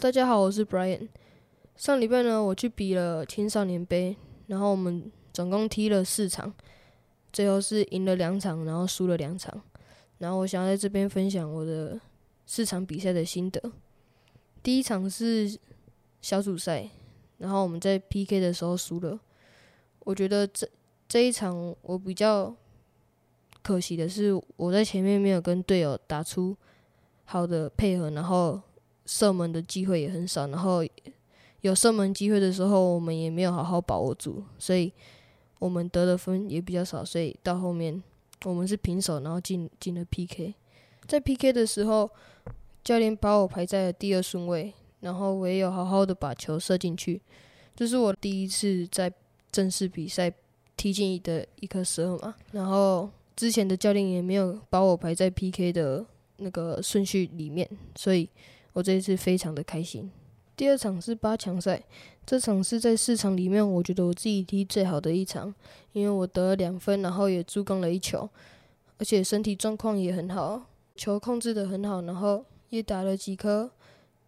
大家好，我是 Brian。上礼拜呢，我去比了青少年杯，然后我们总共踢了四场，最后是赢了两场，然后输了两场。然后我想要在这边分享我的四场比赛的心得。第一场是小组赛，然后我们在 PK 的时候输了。我觉得这这一场我比较可惜的是，我在前面没有跟队友打出好的配合，然后。射门的机会也很少，然后有射门机会的时候，我们也没有好好把握住，所以我们得的分也比较少，所以到后面我们是平手，然后进进了 PK。在 PK 的时候，教练把我排在了第二顺位，然后我也有好好的把球射进去，这是我第一次在正式比赛踢进的一颗十二码，然后之前的教练也没有把我排在 PK 的那个顺序里面，所以。我这一次非常的开心。第二场是八强赛，这场是在四场里面，我觉得我自己踢最好的一场，因为我得了两分，然后也助攻了一球，而且身体状况也很好，球控制的很好，然后也打了几颗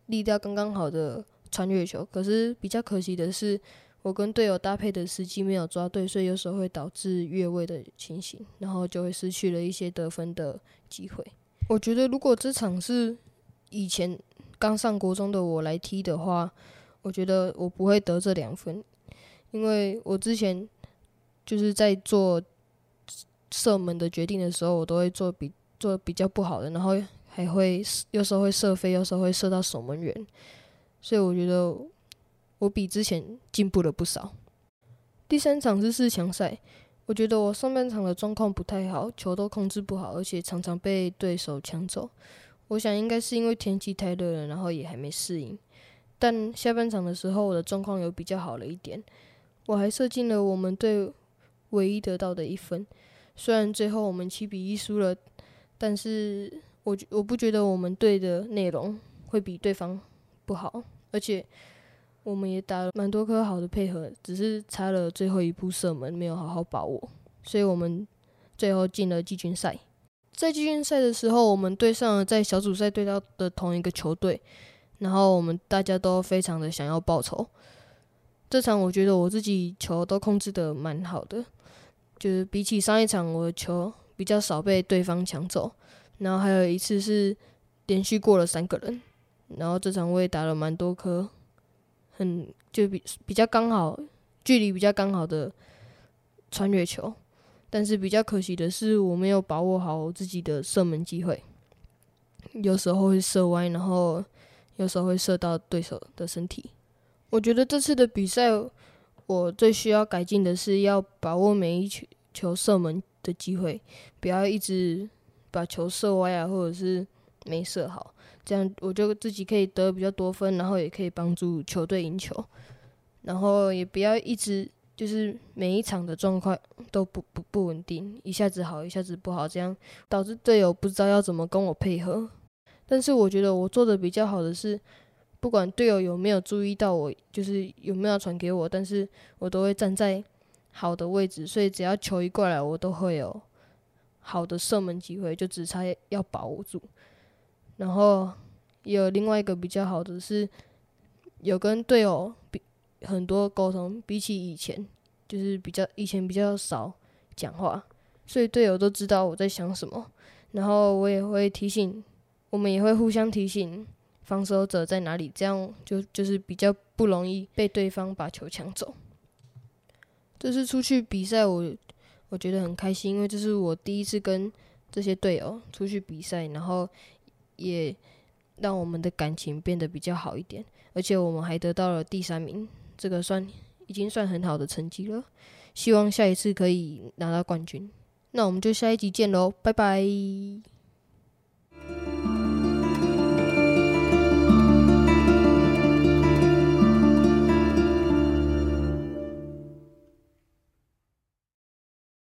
力道刚刚好的穿越球。可是比较可惜的是，我跟队友搭配的时机没有抓对，所以有时候会导致越位的情形，然后就会失去了一些得分的机会。我觉得如果这场是以前。刚上国中的我来踢的话，我觉得我不会得这两分，因为我之前就是在做射门的决定的时候，我都会做比做比较不好的，然后还会有时候会射飞，有时候会射到守门员，所以我觉得我比之前进步了不少。第三场是四强赛，我觉得我上半场的状况不太好，球都控制不好，而且常常被对手抢走。我想应该是因为天气太热了，然后也还没适应。但下半场的时候，我的状况有比较好了一点，我还射进了我们队唯一得到的一分。虽然最后我们七比一输了，但是我我不觉得我们队的内容会比对方不好，而且我们也打了蛮多颗好的配合，只是差了最后一步射门没有好好把握，所以我们最后进了季军赛。在季军赛的时候，我们对上了在小组赛对到的同一个球队，然后我们大家都非常的想要报仇。这场我觉得我自己球都控制的蛮好的，就是比起上一场我的球比较少被对方抢走，然后还有一次是连续过了三个人，然后这场我也打了蛮多颗，很就比比较刚好距离比较刚好的穿越球。但是比较可惜的是，我没有把握好自己的射门机会，有时候会射歪，然后有时候会射到对手的身体。我觉得这次的比赛，我最需要改进的是要把握每一球球射门的机会，不要一直把球射歪啊，或者是没射好，这样我就自己可以得比较多分，然后也可以帮助球队赢球，然后也不要一直。就是每一场的状况都不不不稳定，一下子好，一下子不好，这样导致队友不知道要怎么跟我配合。但是我觉得我做的比较好的是，不管队友有没有注意到我，就是有没有传给我，但是我都会站在好的位置，所以只要球一过来，我都会有好的射门机会，就只差要把握住。然后有另外一个比较好的是，有跟队友比。很多沟通，比起以前，就是比较以前比较少讲话，所以队友都知道我在想什么，然后我也会提醒，我们也会互相提醒防守者在哪里，这样就就是比较不容易被对方把球抢走。这次出去比赛，我我觉得很开心，因为这是我第一次跟这些队友出去比赛，然后也让我们的感情变得比较好一点，而且我们还得到了第三名。这个算已经算很好的成绩了，希望下一次可以拿到冠军。那我们就下一集见喽，拜拜。